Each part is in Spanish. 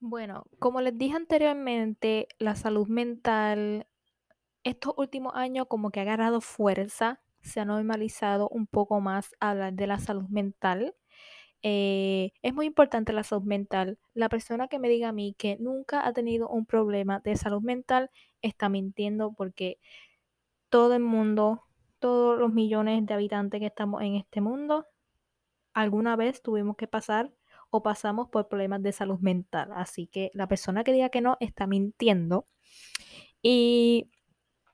Bueno, como les dije anteriormente, la salud mental estos últimos años como que ha agarrado fuerza, se ha normalizado un poco más hablar de la salud mental. Eh, es muy importante la salud mental. La persona que me diga a mí que nunca ha tenido un problema de salud mental está mintiendo porque todo el mundo, todos los millones de habitantes que estamos en este mundo, alguna vez tuvimos que pasar o pasamos por problemas de salud mental. Así que la persona que diga que no está mintiendo. Y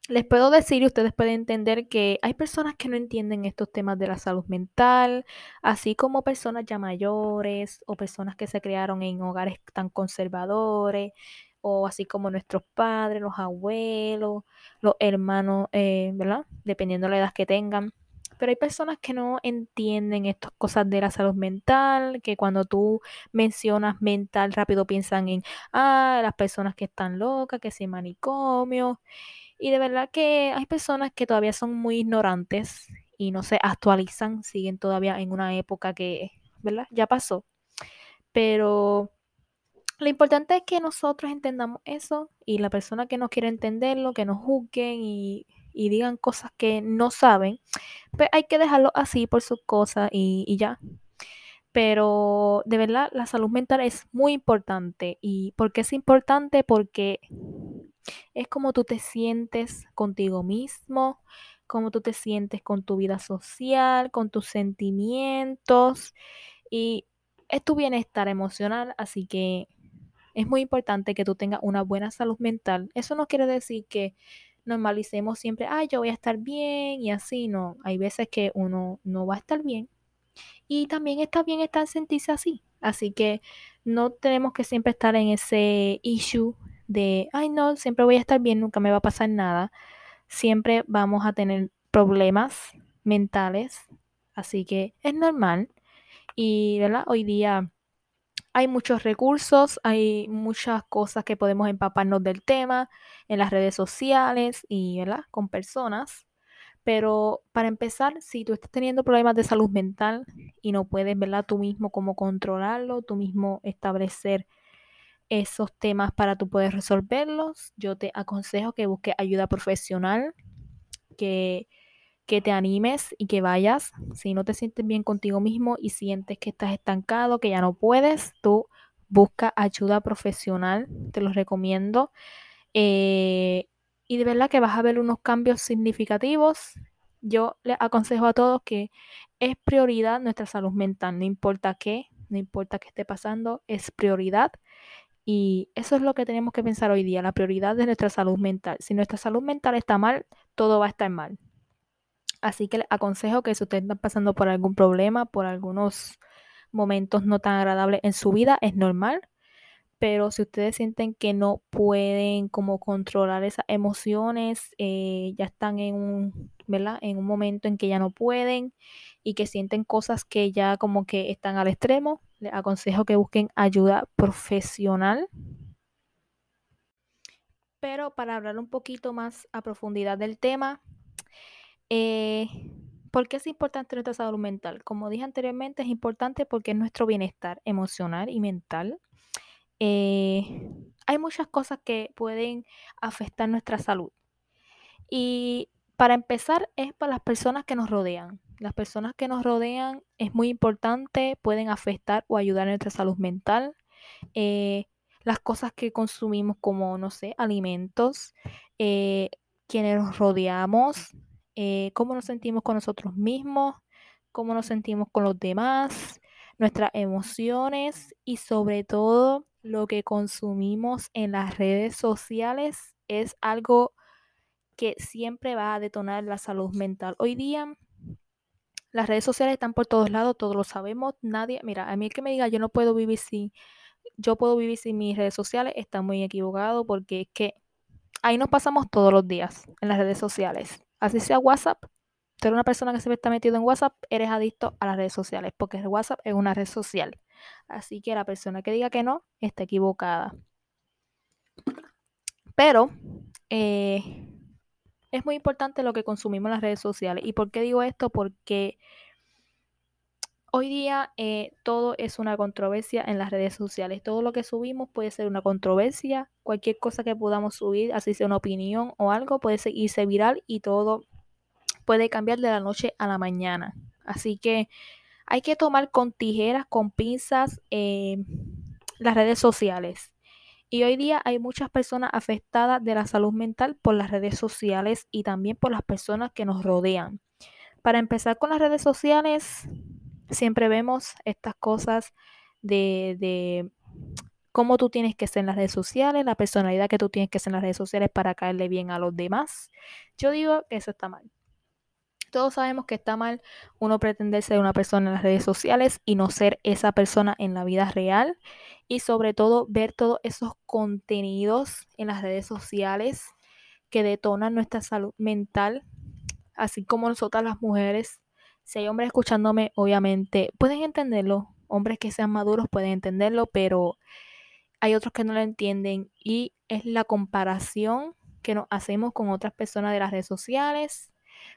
les puedo decir y ustedes pueden entender que hay personas que no entienden estos temas de la salud mental, así como personas ya mayores o personas que se criaron en hogares tan conservadores, o así como nuestros padres, los abuelos, los hermanos, eh, ¿verdad? Dependiendo de la edad que tengan. Pero hay personas que no entienden estas cosas de la salud mental, que cuando tú mencionas mental rápido piensan en, ah, las personas que están locas, que se manicomio. Y de verdad que hay personas que todavía son muy ignorantes y no se actualizan, siguen todavía en una época que, ¿verdad? Ya pasó. Pero lo importante es que nosotros entendamos eso y la persona que no quiere entenderlo, que nos juzguen y, digan cosas que no saben, pues hay que dejarlo así por sus cosas y, y ya. Pero de verdad la salud mental es muy importante. ¿Y por qué es importante? Porque es como tú te sientes contigo mismo, cómo tú te sientes con tu vida social, con tus sentimientos y es tu bienestar emocional, así que es muy importante que tú tengas una buena salud mental. Eso no quiere decir que normalicemos siempre, ay, yo voy a estar bien y así, no. Hay veces que uno no va a estar bien y también está bien estar sentirse así. Así que no tenemos que siempre estar en ese issue de, ay no, siempre voy a estar bien, nunca me va a pasar nada. Siempre vamos a tener problemas mentales, así que es normal. Y, ¿verdad? Hoy día hay muchos recursos, hay muchas cosas que podemos empaparnos del tema en las redes sociales y. Con personas. Pero para empezar, si tú estás teniendo problemas de salud mental y no puedes, ¿verdad? Tú mismo cómo controlarlo, tú mismo establecer esos temas para tú poder resolverlos, yo te aconsejo que busques ayuda profesional, que, que te animes y que vayas. Si no te sientes bien contigo mismo y sientes que estás estancado, que ya no puedes, tú busca ayuda profesional, te lo recomiendo. Eh, y de verdad que vas a ver unos cambios significativos. Yo les aconsejo a todos que es prioridad nuestra salud mental, no importa qué, no importa qué esté pasando, es prioridad. Y eso es lo que tenemos que pensar hoy día, la prioridad de nuestra salud mental. Si nuestra salud mental está mal, todo va a estar mal. Así que les aconsejo que si ustedes están pasando por algún problema, por algunos momentos no tan agradables en su vida, es normal. Pero si ustedes sienten que no pueden como controlar esas emociones, eh, ya están en un, ¿verdad? En un momento en que ya no pueden y que sienten cosas que ya como que están al extremo, les aconsejo que busquen ayuda profesional. Pero para hablar un poquito más a profundidad del tema, eh, ¿por qué es importante nuestra salud mental? Como dije anteriormente, es importante porque es nuestro bienestar emocional y mental. Eh, hay muchas cosas que pueden afectar nuestra salud. Y para empezar es para las personas que nos rodean. Las personas que nos rodean es muy importante, pueden afectar o ayudar a nuestra salud mental. Eh, las cosas que consumimos como, no sé, alimentos, quienes nos rodeamos, eh, cómo nos sentimos con nosotros mismos, cómo nos sentimos con los demás, nuestras emociones y sobre todo lo que consumimos en las redes sociales es algo que siempre va a detonar la salud mental. Hoy día las redes sociales están por todos lados, todos lo sabemos. Nadie, mira, a mí el que me diga yo no puedo vivir sin, yo puedo vivir sin mis redes sociales, está muy equivocado porque es que ahí nos pasamos todos los días en las redes sociales. Así sea WhatsApp, tú eres una persona que se está metido en WhatsApp, eres adicto a las redes sociales, porque WhatsApp es una red social. Así que la persona que diga que no está equivocada. Pero eh, es muy importante lo que consumimos en las redes sociales. ¿Y por qué digo esto? Porque Hoy día eh, todo es una controversia en las redes sociales. Todo lo que subimos puede ser una controversia. Cualquier cosa que podamos subir, así sea una opinión o algo, puede irse viral y todo puede cambiar de la noche a la mañana. Así que hay que tomar con tijeras, con pinzas eh, las redes sociales. Y hoy día hay muchas personas afectadas de la salud mental por las redes sociales y también por las personas que nos rodean. Para empezar con las redes sociales, siempre vemos estas cosas de, de cómo tú tienes que ser en las redes sociales, la personalidad que tú tienes que ser en las redes sociales para caerle bien a los demás. Yo digo que eso está mal. Todos sabemos que está mal uno pretender ser una persona en las redes sociales y no ser esa persona en la vida real. Y sobre todo ver todos esos contenidos en las redes sociales que detonan nuestra salud mental, así como nosotras las mujeres. Si hay hombres escuchándome, obviamente pueden entenderlo. Hombres que sean maduros pueden entenderlo, pero hay otros que no lo entienden y es la comparación que nos hacemos con otras personas de las redes sociales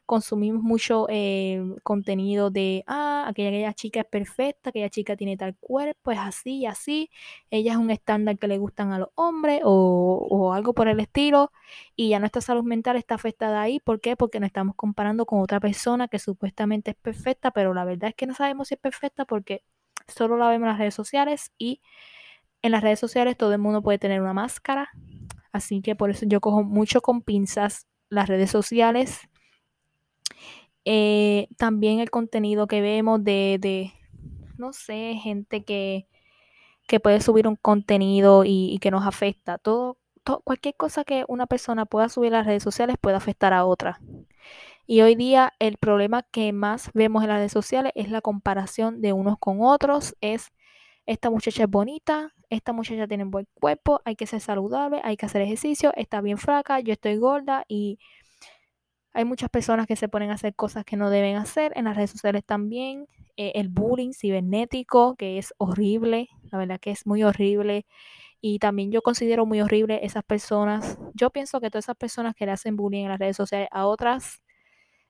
consumimos mucho eh, contenido de, ah, aquella, aquella chica es perfecta, aquella chica tiene tal cuerpo, es así y así, ella es un estándar que le gustan a los hombres o, o algo por el estilo, y ya nuestra salud mental está afectada ahí, ¿por qué? Porque nos estamos comparando con otra persona que supuestamente es perfecta, pero la verdad es que no sabemos si es perfecta porque solo la vemos en las redes sociales y en las redes sociales todo el mundo puede tener una máscara, así que por eso yo cojo mucho con pinzas las redes sociales eh, también el contenido que vemos de, de no sé, gente que, que, puede subir un contenido y, que nos afecta. Todo, cualquier cosa que una persona pueda subir a las redes sociales puede afectar a otra. Y hoy día el problema que más vemos en las redes sociales es la comparación de unos con otros. Es esta muchacha es bonita, esta muchacha tiene un buen cuerpo, hay que ser saludable, hay que hacer ejercicio, está bien fraca, yo estoy gorda y hay muchas personas que se ponen a hacer cosas que no deben hacer. En las redes sociales también. Eh, el bullying cibernético, que es horrible. La verdad que es muy horrible. Y también yo considero muy horrible esas personas. Yo pienso que todas esas personas que le hacen bullying en las redes sociales a otras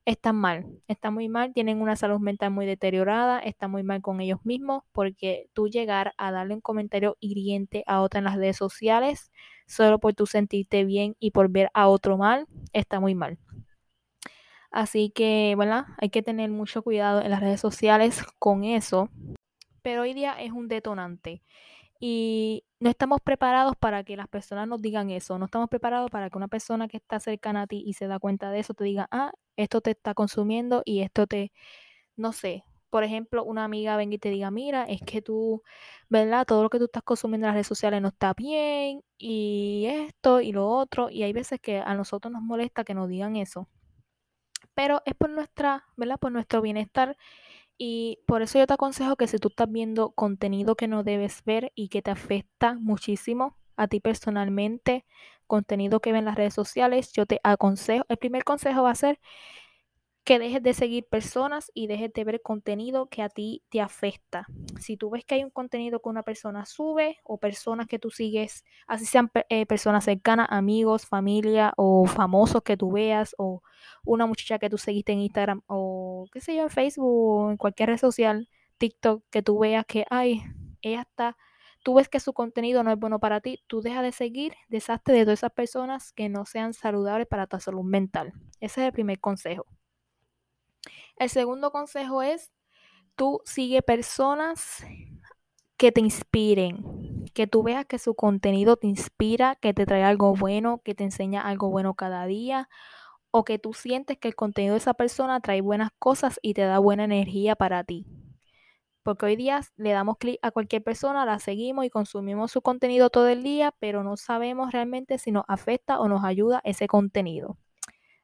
están mal. Están muy mal. Tienen una salud mental muy deteriorada. Están muy mal con ellos mismos. Porque tú llegar a darle un comentario hiriente a otra en las redes sociales solo por tú sentirte bien y por ver a otro mal, está muy mal. Así que, ¿verdad? Hay que tener mucho cuidado en las redes sociales con eso. Pero hoy día es un detonante. Y no estamos preparados para que las personas nos digan eso. No estamos preparados para que una persona que está cercana a ti y se da cuenta de eso te diga, ah, esto te está consumiendo y esto te, no sé. Por ejemplo, una amiga venga y te diga, mira, es que tú, ¿verdad? Todo lo que tú estás consumiendo en las redes sociales no está bien y esto y lo otro. Y hay veces que a nosotros nos molesta que nos digan eso pero es por nuestra, ¿verdad? Por nuestro bienestar. Y por eso yo te aconsejo que si tú estás viendo contenido que no debes ver y que te afecta muchísimo a ti personalmente, contenido que ven en las redes sociales, yo te aconsejo, el primer consejo va a ser que dejes de seguir personas y dejes de ver contenido que a ti te afecta. Si tú ves que hay un contenido que una persona sube o personas que tú sigues, así sean eh, personas cercanas, amigos, familia o famosos que tú veas o una muchacha que tú seguiste en Instagram o qué sé yo, en Facebook o en cualquier red social, TikTok, que tú veas que, ay, ella está, tú ves que su contenido no es bueno para ti, tú dejas de seguir, deshazte de todas esas personas que no sean saludables para tu salud mental. Ese es el primer consejo. El segundo consejo es, tú sigue personas que te inspiren, que tú veas que su contenido te inspira, que te trae algo bueno, que te enseña algo bueno cada día, o que tú sientes que el contenido de esa persona trae buenas cosas y te da buena energía para ti. Porque hoy día le damos clic a cualquier persona, la seguimos y consumimos su contenido todo el día, pero no sabemos realmente si nos afecta o nos ayuda ese contenido.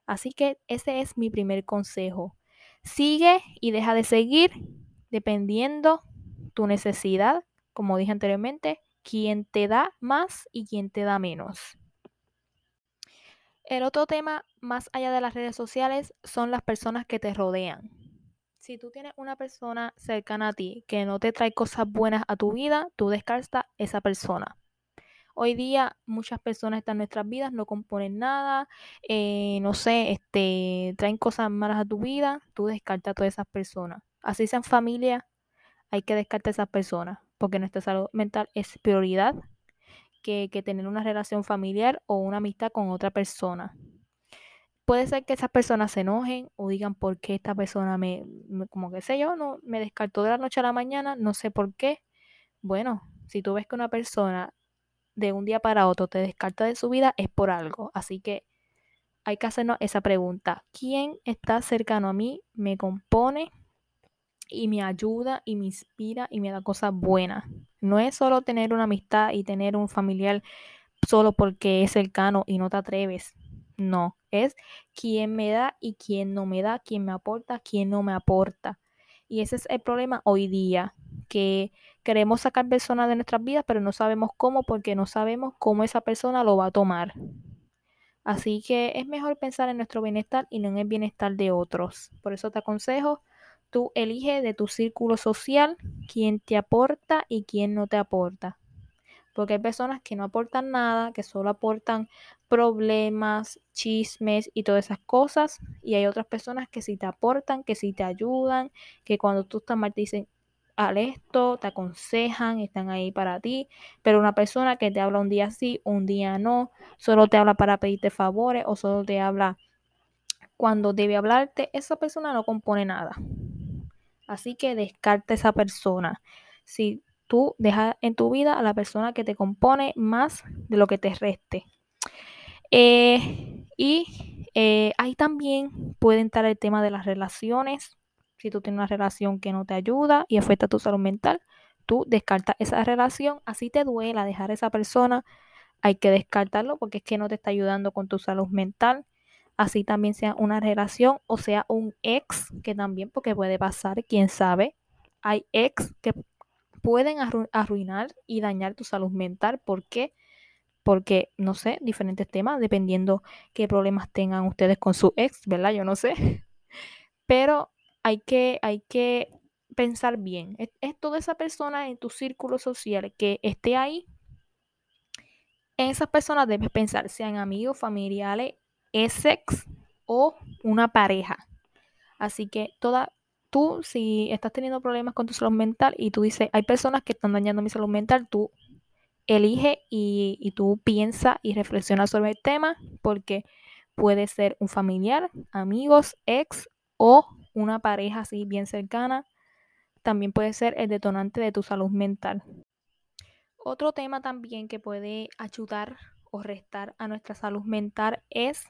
Así que ese es mi primer consejo. Sigue y deja de seguir dependiendo tu necesidad, como dije anteriormente, quién te da más y quién te da menos. El otro tema, más allá de las redes sociales, son las personas que te rodean. Si tú tienes una persona cercana a ti que no te trae cosas buenas a tu vida, tú descartas esa persona. Hoy día muchas personas están en nuestras vidas, no componen nada, eh, no sé, este, traen cosas malas a tu vida, tú descartas a todas esas personas. Así sean familia, hay que descartar a esas personas, porque nuestra salud mental es prioridad que, tener una relación familiar o una amistad con otra persona puede ser que esas personas se enojen o digan por qué esta persona me, me, como que sé yo, no me descartó de la noche a la mañana, no sé por qué. Bueno, si tú ves que una persona de un día para otro te descarta de su vida, es por algo. Así que hay que hacernos esa pregunta. ¿Quién está cercano a mí, me compone y me ayuda y me inspira y me da cosas buenas? No es solo tener una amistad y tener un familiar solo porque es cercano y no te atreves. No, es quién me da y quién no me da, quién me aporta, quién no me aporta. Y ese es el problema hoy día, que queremos sacar personas de nuestras vidas, pero no sabemos cómo porque no sabemos cómo esa persona lo va a tomar. Así que es mejor pensar en nuestro bienestar y no en el bienestar de otros. Por eso te aconsejo, tú elige de tu círculo social quién te aporta y quién no te aporta porque hay personas que no aportan nada, que solo aportan problemas, chismes y todas esas cosas, y hay otras personas que sí te aportan, que sí te ayudan, que cuando tú estás mal te dicen, al esto, te aconsejan, están ahí para ti, pero una persona que te habla un día sí, un día no, solo te habla para pedirte favores o solo te habla cuando debe hablarte, esa persona no compone nada. Así que descarta esa persona. Si tú dejas en tu vida a la persona que te compone más de lo que te reste. Eh, y eh, ahí también puede entrar el tema de las relaciones. Si tú tienes una relación que no te ayuda y afecta tu salud mental, tú descartas esa relación, así te duela dejar a esa persona, hay que descartarlo porque es que no te está ayudando con tu salud mental. Así también sea una relación o sea un ex, que también, porque puede pasar, quién sabe. Hay ex que pueden arruinar y dañar tu salud mental. ¿Por qué? Porque, no sé, diferentes temas, dependiendo qué problemas tengan ustedes con su ex, ¿verdad? Yo no sé. Pero hay que, hay que pensar bien. Es, toda esa persona en tu círculo social que esté ahí. En esas personas debes pensar, sean amigos, familiares, ex o una pareja. Así que toda, tú, si estás teniendo problemas con tu salud mental y tú dices, hay personas que están dañando mi salud mental, tú elige y, y tú piensa y reflexiona sobre el tema porque puede ser un familiar, amigos, ex o una pareja así bien cercana. También puede ser el detonante de tu salud mental. Otro tema también que puede ayudar o restar a nuestra salud mental es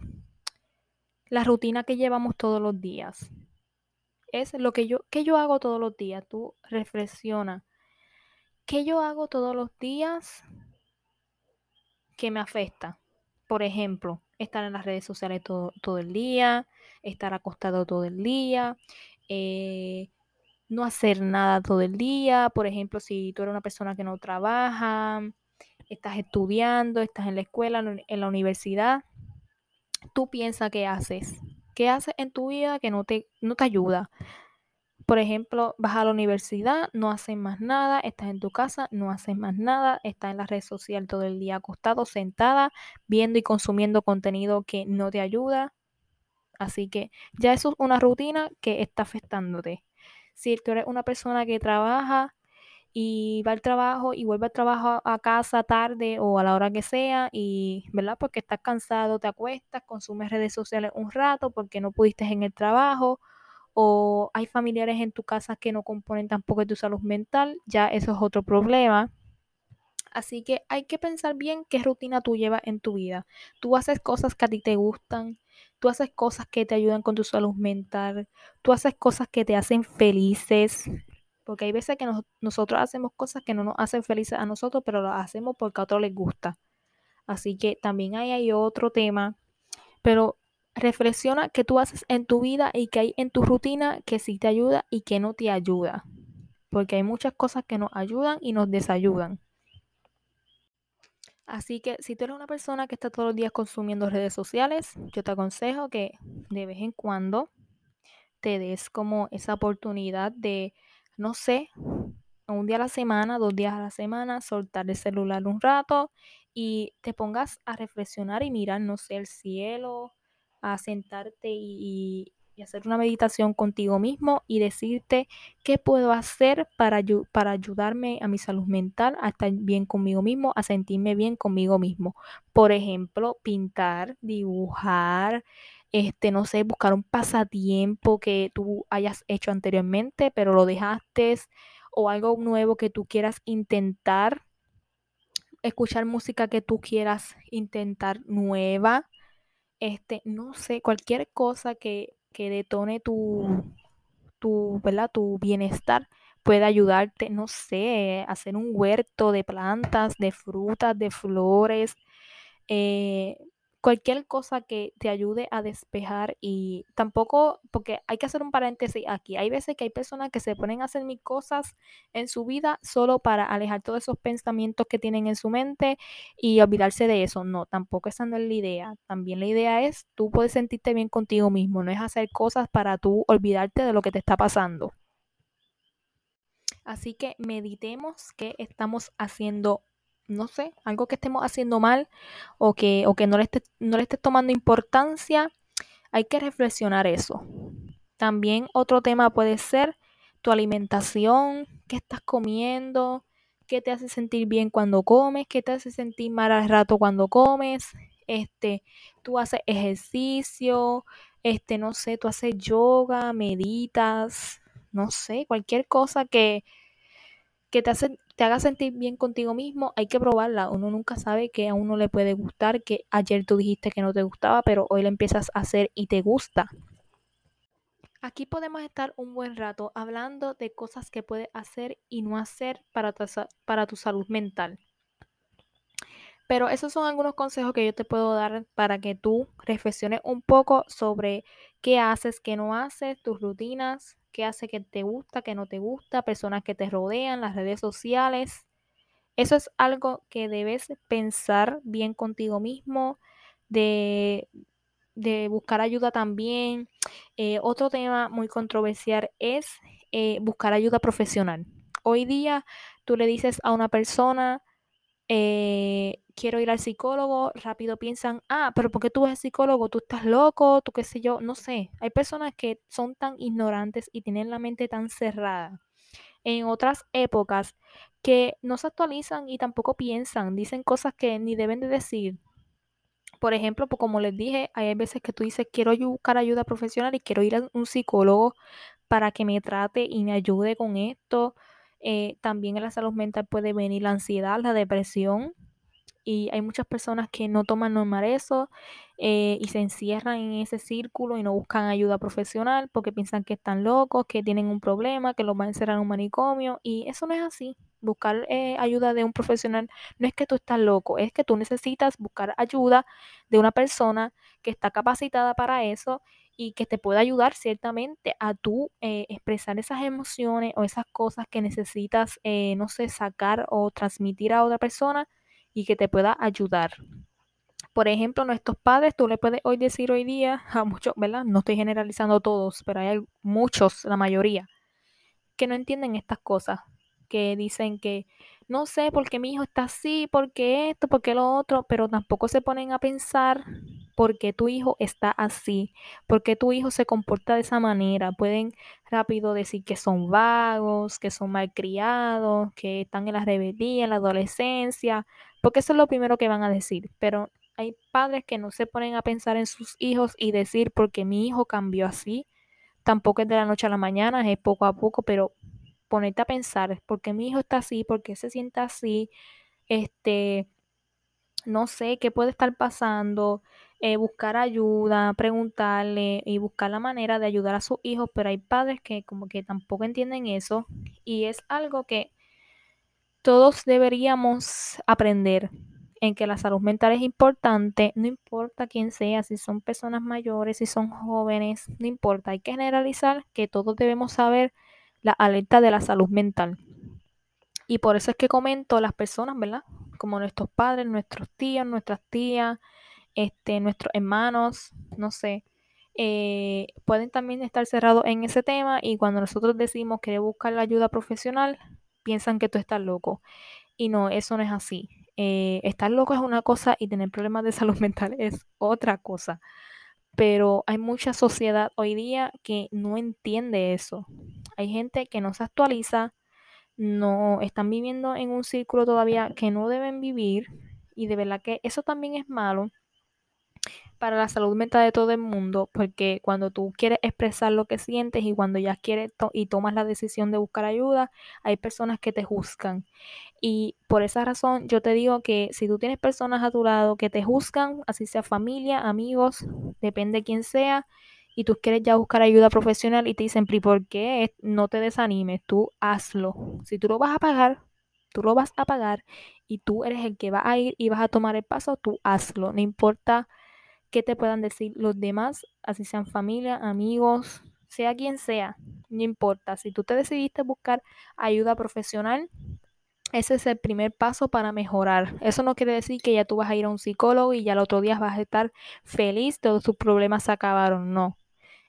la rutina que llevamos todos los días es lo que yo, que yo hago todos los días. Tú reflexiona. ¿Qué yo hago todos los días que me afecta? Por ejemplo, estar en las redes sociales todo, todo el día, estar acostado todo el día, eh, no hacer nada todo el día. Por ejemplo, si tú eres una persona que no trabaja, estás estudiando, estás en la escuela, en la universidad, tú piensas qué haces. ¿Qué haces en tu vida que no te, no te ayuda? Por ejemplo, vas a la universidad, no haces más nada, estás en tu casa, no haces más nada, estás en la red social todo el día acostado, sentada, viendo y consumiendo contenido que no te ayuda. Así que ya eso es una rutina que está afectándote. Si tú eres una persona que trabaja y va al trabajo y vuelve al trabajo a casa tarde o a la hora que sea y, ¿verdad? Porque estás cansado, te acuestas, consumes redes sociales un rato porque no pudiste en el trabajo o hay familiares en tu casa que no componen tampoco tu salud mental, ya eso es otro problema. Así que hay que pensar bien qué rutina tú llevas en tu vida. Tú haces cosas que a ti te gustan, tú haces cosas que te ayudan con tu salud mental, tú haces cosas que te hacen felices, porque hay veces que nosotros hacemos cosas que no nos hacen felices a nosotros, pero lo hacemos porque a otros les gusta. Así que también hay, hay otro tema. Pero reflexiona qué tú haces en tu vida y qué hay en tu rutina que sí te ayuda y que no te ayuda. Porque hay muchas cosas que nos ayudan y nos desayudan. Así que si tú eres una persona que está todos los días consumiendo redes sociales, yo te aconsejo que de vez en cuando te des como esa oportunidad de no sé, un día a la semana, dos días a la semana, soltar el celular un rato y te pongas a reflexionar y mirar, no sé, el cielo, a sentarte y, hacer una meditación contigo mismo y decirte qué puedo hacer para, para ayudarme a mi salud mental, a estar bien conmigo mismo, a sentirme bien conmigo mismo. Por ejemplo, pintar, dibujar, este, no sé, buscar un pasatiempo que tú hayas hecho anteriormente, pero lo dejaste, o algo nuevo que tú quieras intentar, escuchar música que tú quieras intentar nueva, este, no sé, cualquier cosa que, que detone tu, tu, ¿verdad? tu bienestar puede ayudarte, no sé, hacer un huerto de plantas, de frutas, de flores, eh, cualquier cosa que te ayude a despejar y tampoco, porque hay que hacer un paréntesis aquí, hay veces que hay personas que se ponen a hacer mil cosas en su vida solo para alejar todos esos pensamientos que tienen en su mente y olvidarse de eso. No, tampoco esa no es la idea. También la idea es tú puedes sentirte bien contigo mismo, no es hacer cosas para tú olvidarte de lo que te está pasando. Así que meditemos qué estamos haciendo no sé, algo que estemos haciendo mal o que, o que no, le esté, no le estés tomando importancia, hay que reflexionar eso. También otro tema puede ser tu alimentación, qué estás comiendo, qué te hace sentir bien cuando comes, qué te hace sentir mal al rato cuando comes, este, tú haces ejercicio, este, no sé, tú haces yoga, meditas, no sé, cualquier cosa que, que te hace te haga sentir bien contigo mismo, hay que probarla. Uno nunca sabe que a uno le puede gustar, que ayer tú dijiste que no te gustaba, pero hoy lo empiezas a hacer y te gusta. Aquí podemos estar un buen rato hablando de cosas que puedes hacer y no hacer para tu, para tu salud mental. Pero esos son algunos consejos que yo te puedo dar para que tú reflexiones un poco sobre qué haces, qué no haces, tus rutinas, qué hace que te gusta, qué no te gusta, personas que te rodean, las redes sociales. Eso es algo que debes pensar bien contigo mismo, de, buscar ayuda también. Eh, otro tema muy controversial es eh, buscar ayuda profesional. Hoy día tú le dices a una persona, eh, quiero ir al psicólogo, rápido piensan, ah, pero ¿por qué tú vas al psicólogo? ¿Tú estás loco? ¿Tú qué sé yo? No sé. Hay personas que son tan ignorantes y tienen la mente tan cerrada en otras épocas que no se actualizan y tampoco piensan, dicen cosas que ni deben de decir. Por ejemplo, pues como les dije, hay veces que tú dices, quiero buscar ayuda profesional y quiero ir a un psicólogo para que me trate y me ayude con esto. Eh, también en la salud mental puede venir la ansiedad, la depresión, y hay muchas personas que no toman normal eso eh, y se encierran en ese círculo y no buscan ayuda profesional porque piensan que están locos, que tienen un problema, que los van a encerrar en un manicomio y eso no es así. Buscar eh, ayuda de un profesional no es que tú estás loco, es que tú necesitas buscar ayuda de una persona que está capacitada para eso y que te pueda ayudar ciertamente a tú eh, expresar esas emociones o esas cosas que necesitas, no sé, sacar o transmitir a otra persona y que te pueda ayudar. Por ejemplo, nuestros padres, tú le puedes hoy decir hoy día a muchos, ¿verdad? No estoy generalizando todos, pero hay muchos, la mayoría, que no entienden estas cosas, que dicen que no sé por qué mi hijo está así, por qué esto, por qué lo otro, pero tampoco se ponen a pensar por qué tu hijo está así, por qué tu hijo se comporta de esa manera. Pueden rápido decir que son vagos, que son malcriados, que están en la rebeldía, en la adolescencia, porque eso es lo primero que van a decir, pero hay padres que no se ponen a pensar en sus hijos y decir porque mi hijo cambió así, tampoco es de la noche a la mañana, es poco a poco, pero ponerte a pensar, ¿por qué mi hijo está así? ¿Por qué se siente así? Este, no sé qué puede estar pasando, eh, buscar ayuda, preguntarle y buscar la manera de ayudar a sus hijos, pero hay padres que como que tampoco entienden eso y es algo que todos deberíamos aprender en que la salud mental es importante, no importa quién sea, si son personas mayores, si son jóvenes, no importa, hay que generalizar que todos debemos saber la alerta de la salud mental. Y por eso es que comento las personas, ¿verdad? Como nuestros padres, nuestros tíos, nuestras tías, este, nuestros hermanos, no sé, eh, pueden también estar cerrados en ese tema y cuando nosotros decimos que buscar la ayuda profesional, piensan que tú estás loco. Y no, eso no es así. Eh, estar loco es una cosa y tener problemas de salud mental es otra cosa. pero hay mucha sociedad hoy día que no entiende eso. Hay gente que no se actualiza, no están viviendo en un círculo todavía que no deben vivir y de verdad que eso también es malo para la salud mental de todo el mundo, porque cuando tú quieres expresar lo que sientes y cuando ya quieres y tomas la decisión de buscar ayuda, hay personas que te juzgan. Y por esa razón yo te digo que si tú tienes personas a tu lado que te juzgan, así sea familia, amigos, depende de quién sea, y tú quieres ya buscar ayuda profesional y te dicen, ¿por qué? No te desanimes, tú hazlo. Si tú lo vas a pagar, tú lo vas a pagar y tú eres el que va a ir y vas a tomar el paso, tú hazlo. No importa qué te puedan decir los demás, así sean familia, amigos, sea quien sea, no importa. Si tú te decidiste buscar ayuda profesional, ese es el primer paso para mejorar. Eso no quiere decir que ya tú vas a ir a un psicólogo y ya el otro día vas a estar feliz, todos tus problemas se acabaron. No.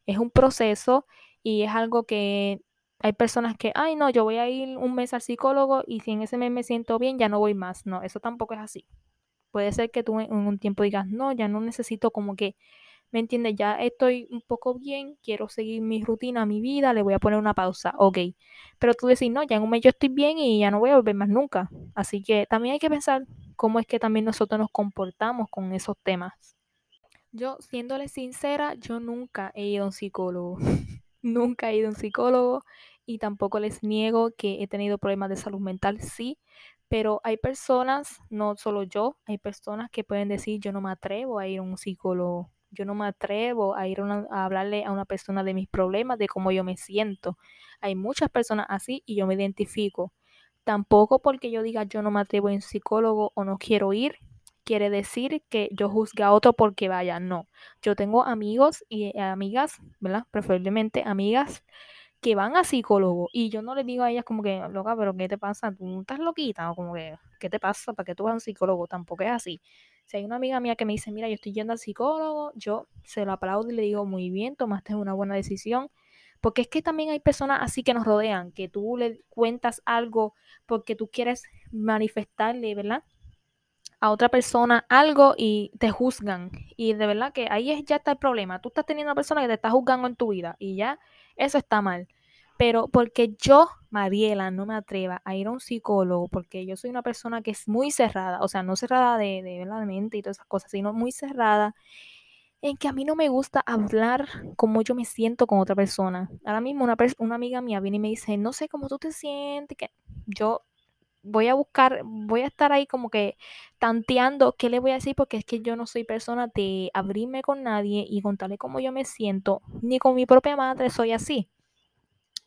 Es un proceso y es algo que hay personas que, ay, no, yo voy a ir un mes al psicólogo y si en ese mes me siento bien, ya no voy más. No, eso tampoco es así. Puede ser que tú en un tiempo digas, no, ya no necesito como que, ¿me entiendes? Ya estoy un poco bien, quiero seguir mi rutina, mi vida, le voy a poner una pausa, ok. Pero tú decís, no, ya en un mes yo estoy bien y ya no voy a volver más nunca. Así que también hay que pensar cómo es que también nosotros nos comportamos con esos temas. Yo, siéndole sincera, yo nunca he ido a un psicólogo. nunca he ido a un psicólogo y tampoco les niego que he tenido problemas de salud mental, sí, pero hay personas, no solo yo, hay personas que pueden decir, yo no me atrevo a ir a un psicólogo, yo no me atrevo a ir a, hablarle a una persona de mis problemas, de cómo yo me siento. Hay muchas personas así y yo me identifico. Tampoco porque yo diga yo no me atrevo a un psicólogo o no quiero ir, quiere decir que yo juzgue a otro porque vaya. No, yo tengo amigos y eh, amigas, ¿verdad? Preferiblemente amigas que van a psicólogo y yo no les digo a ellas como que, loca, pero ¿qué te pasa? ¿Tú estás loquita? O como que, ¿qué te pasa? ¿Para que tú vas a un psicólogo? Tampoco es así. Si hay una amiga mía que me dice, mira, yo estoy yendo al psicólogo, yo se lo aplaudo y le digo, muy bien, tomaste una buena decisión. Porque es que también hay personas así que nos rodean, que tú le cuentas algo porque tú quieres manifestarle, ¿verdad? a otra persona algo y te juzgan. Y de verdad que ahí es, ya está el problema. Tú estás teniendo una persona que te está juzgando en tu vida y ya eso está mal. Pero porque yo, Mariela, no me atreva a ir a un psicólogo, porque yo soy una persona que es muy cerrada, o sea, no cerrada de, de, la mente y todas esas cosas, sino muy cerrada en que a mí no me gusta hablar como yo me siento con otra persona. Ahora mismo una, una amiga mía viene y me dice, no sé cómo tú te sientes, que yo voy a buscar, voy a estar ahí como que tanteando qué le voy a decir porque es que yo no soy persona de abrirme con nadie y contarle cómo yo me siento, ni con mi propia madre soy así.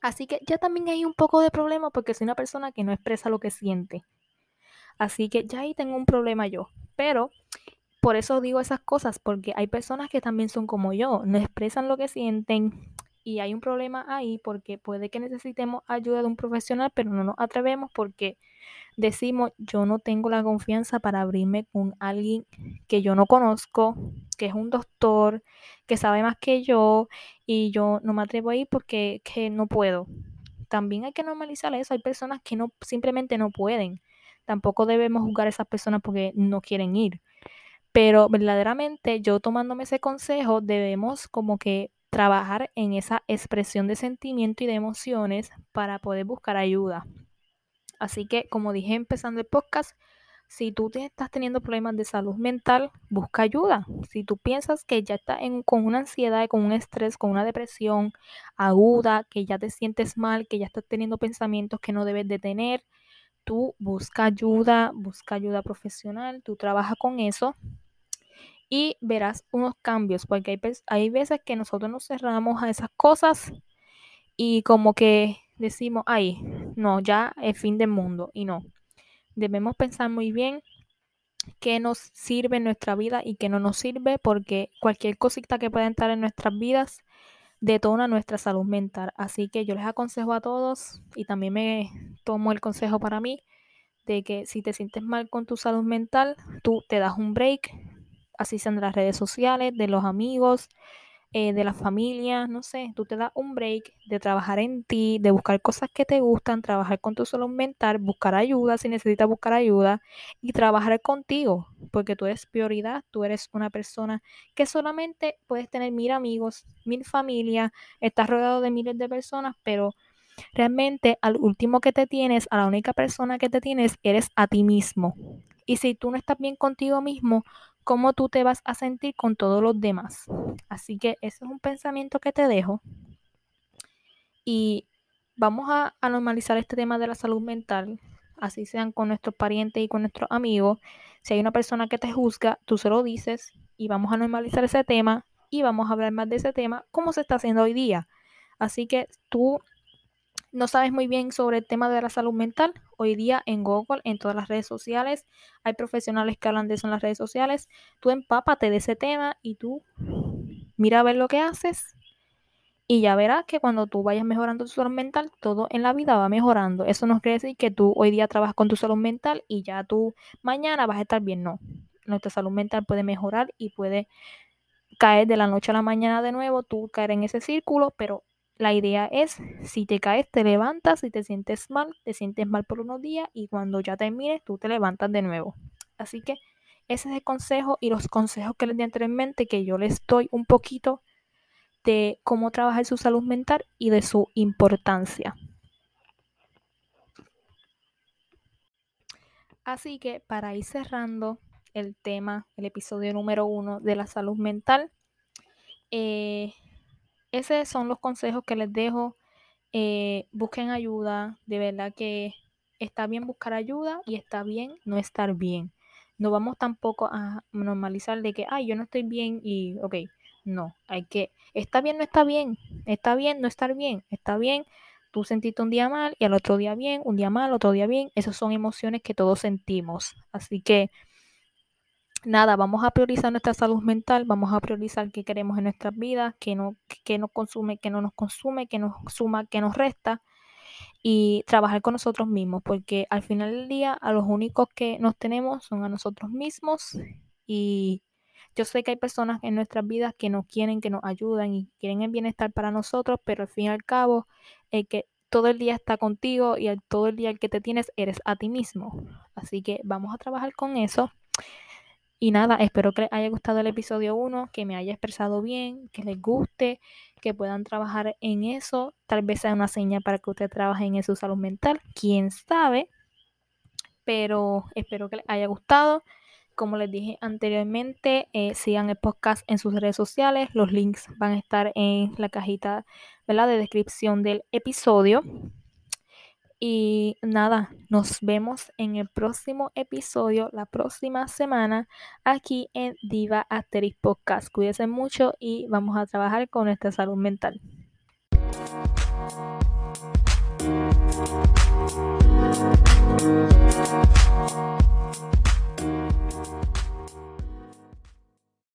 Así que ya también hay un poco de problema porque soy una persona que no expresa lo que siente. Así que ya ahí tengo un problema yo. Pero por eso digo esas cosas, porque hay personas que también son como yo, no expresan lo que sienten, y hay un problema ahí porque puede que necesitemos ayuda de un profesional, pero no nos atrevemos porque decimos, yo no tengo la confianza para abrirme con alguien que yo no conozco, que es un doctor, que sabe más que yo y yo no me atrevo a ir porque que no puedo. También hay que normalizar eso. Hay personas que no simplemente no pueden. Tampoco debemos juzgar a esas personas porque no quieren ir. Pero verdaderamente yo tomándome ese consejo debemos como que trabajar en esa expresión de sentimiento y de emociones para poder buscar ayuda. Así que, como dije empezando el podcast, si tú te estás teniendo problemas de salud mental, busca ayuda. Si tú piensas que ya estás con una ansiedad, con un estrés, con una depresión aguda, que ya te sientes mal, que ya estás teniendo pensamientos que no debes de tener, tú busca ayuda, busca ayuda profesional, tú trabaja con eso y verás unos cambios, porque hay, hay veces que nosotros nos cerramos a esas cosas y como que decimos, ay, no, ya es fin del mundo y no. Debemos pensar muy bien qué nos sirve en nuestra vida y qué no nos sirve, porque cualquier cosita que pueda entrar en nuestras vidas detona nuestra salud mental. Así que yo les aconsejo a todos y también me tomo el consejo para mí de que si te sientes mal con tu salud mental, tú te das un break, así sean las redes sociales, de los amigos, eh, de la familia, no sé, tú te das un break de trabajar en ti, de buscar cosas que te gustan, trabajar con tu salud mental, buscar ayuda si necesitas buscar ayuda y trabajar contigo, porque tú eres prioridad, tú eres una persona que solamente puedes tener mil amigos, mil familias, estás rodeado de miles de personas, pero realmente al último que te tienes, a la única persona que te tienes, eres a ti mismo. Y si tú no estás bien contigo mismo, ¿cómo tú te vas a sentir con todos los demás? Así que ese es un pensamiento que te dejo. Y vamos a, a normalizar este tema de la salud mental, así sean con nuestros parientes y con nuestros amigos. Si hay una persona que te juzga, tú se lo dices y vamos a normalizar ese tema y vamos a hablar más de ese tema, como se está haciendo hoy día. Así que tú no sabes muy bien sobre el tema de la salud mental, hoy día en Google, en todas las redes sociales, hay profesionales que hablan de eso en las redes sociales. Tú empápate de ese tema y tú mira a ver lo que haces y ya verás que cuando tú vayas mejorando tu salud mental, todo en la vida va mejorando. Eso no quiere decir que tú hoy día trabajas con tu salud mental y ya tú mañana vas a estar bien. No. Nuestra salud mental puede mejorar y puede caer de la noche a la mañana de nuevo, tú caer en ese círculo, pero la idea es, si te caes, te levantas, si te sientes mal, te sientes mal por unos días y cuando ya termines, tú te levantas de nuevo. Así que ese es el consejo y los consejos que les di anteriormente, que yo les doy un poquito de cómo trabajar su salud mental y de su importancia. Así que para ir cerrando el tema, el episodio número uno de la salud mental, eh, esos son los consejos que les dejo. Eh, busquen ayuda, de verdad que está bien buscar ayuda y está bien no estar bien. No vamos tampoco a normalizar de que, ay, yo no estoy bien y, ok, no, hay que, está bien, no está bien, está bien, no estar bien, está bien, tú sentiste un día mal y al otro día bien, un día mal, otro día bien, esas son emociones que todos sentimos. Así que nada, vamos a priorizar nuestra salud mental, vamos a priorizar qué queremos en nuestras vidas, qué no, qué nos consume, qué no nos consume, qué nos suma, qué nos resta y trabajar con nosotros mismos, porque al final del día a los únicos que nos tenemos son a nosotros mismos y yo sé que hay personas en nuestras vidas que nos quieren, que nos ayudan y quieren el bienestar para nosotros, pero al fin y al cabo, el que todo el día está contigo y todo el día el que te tienes eres a ti mismo. Así que vamos a trabajar con eso. Y nada, espero que les haya gustado el episodio 1, que me haya expresado bien, que les guste, que puedan trabajar en eso. Tal vez sea una señal para que ustedes trabajen en su salud mental, quién sabe. Pero espero que les haya gustado. Como les dije anteriormente, eh, sigan el podcast en sus redes sociales. Los links van a estar en la cajita ¿verdad? de descripción del episodio. Y nada, nos vemos en el próximo episodio, la próxima semana, aquí en Diva Asterix Podcast. Cuídense mucho y vamos a trabajar con nuestra salud mental.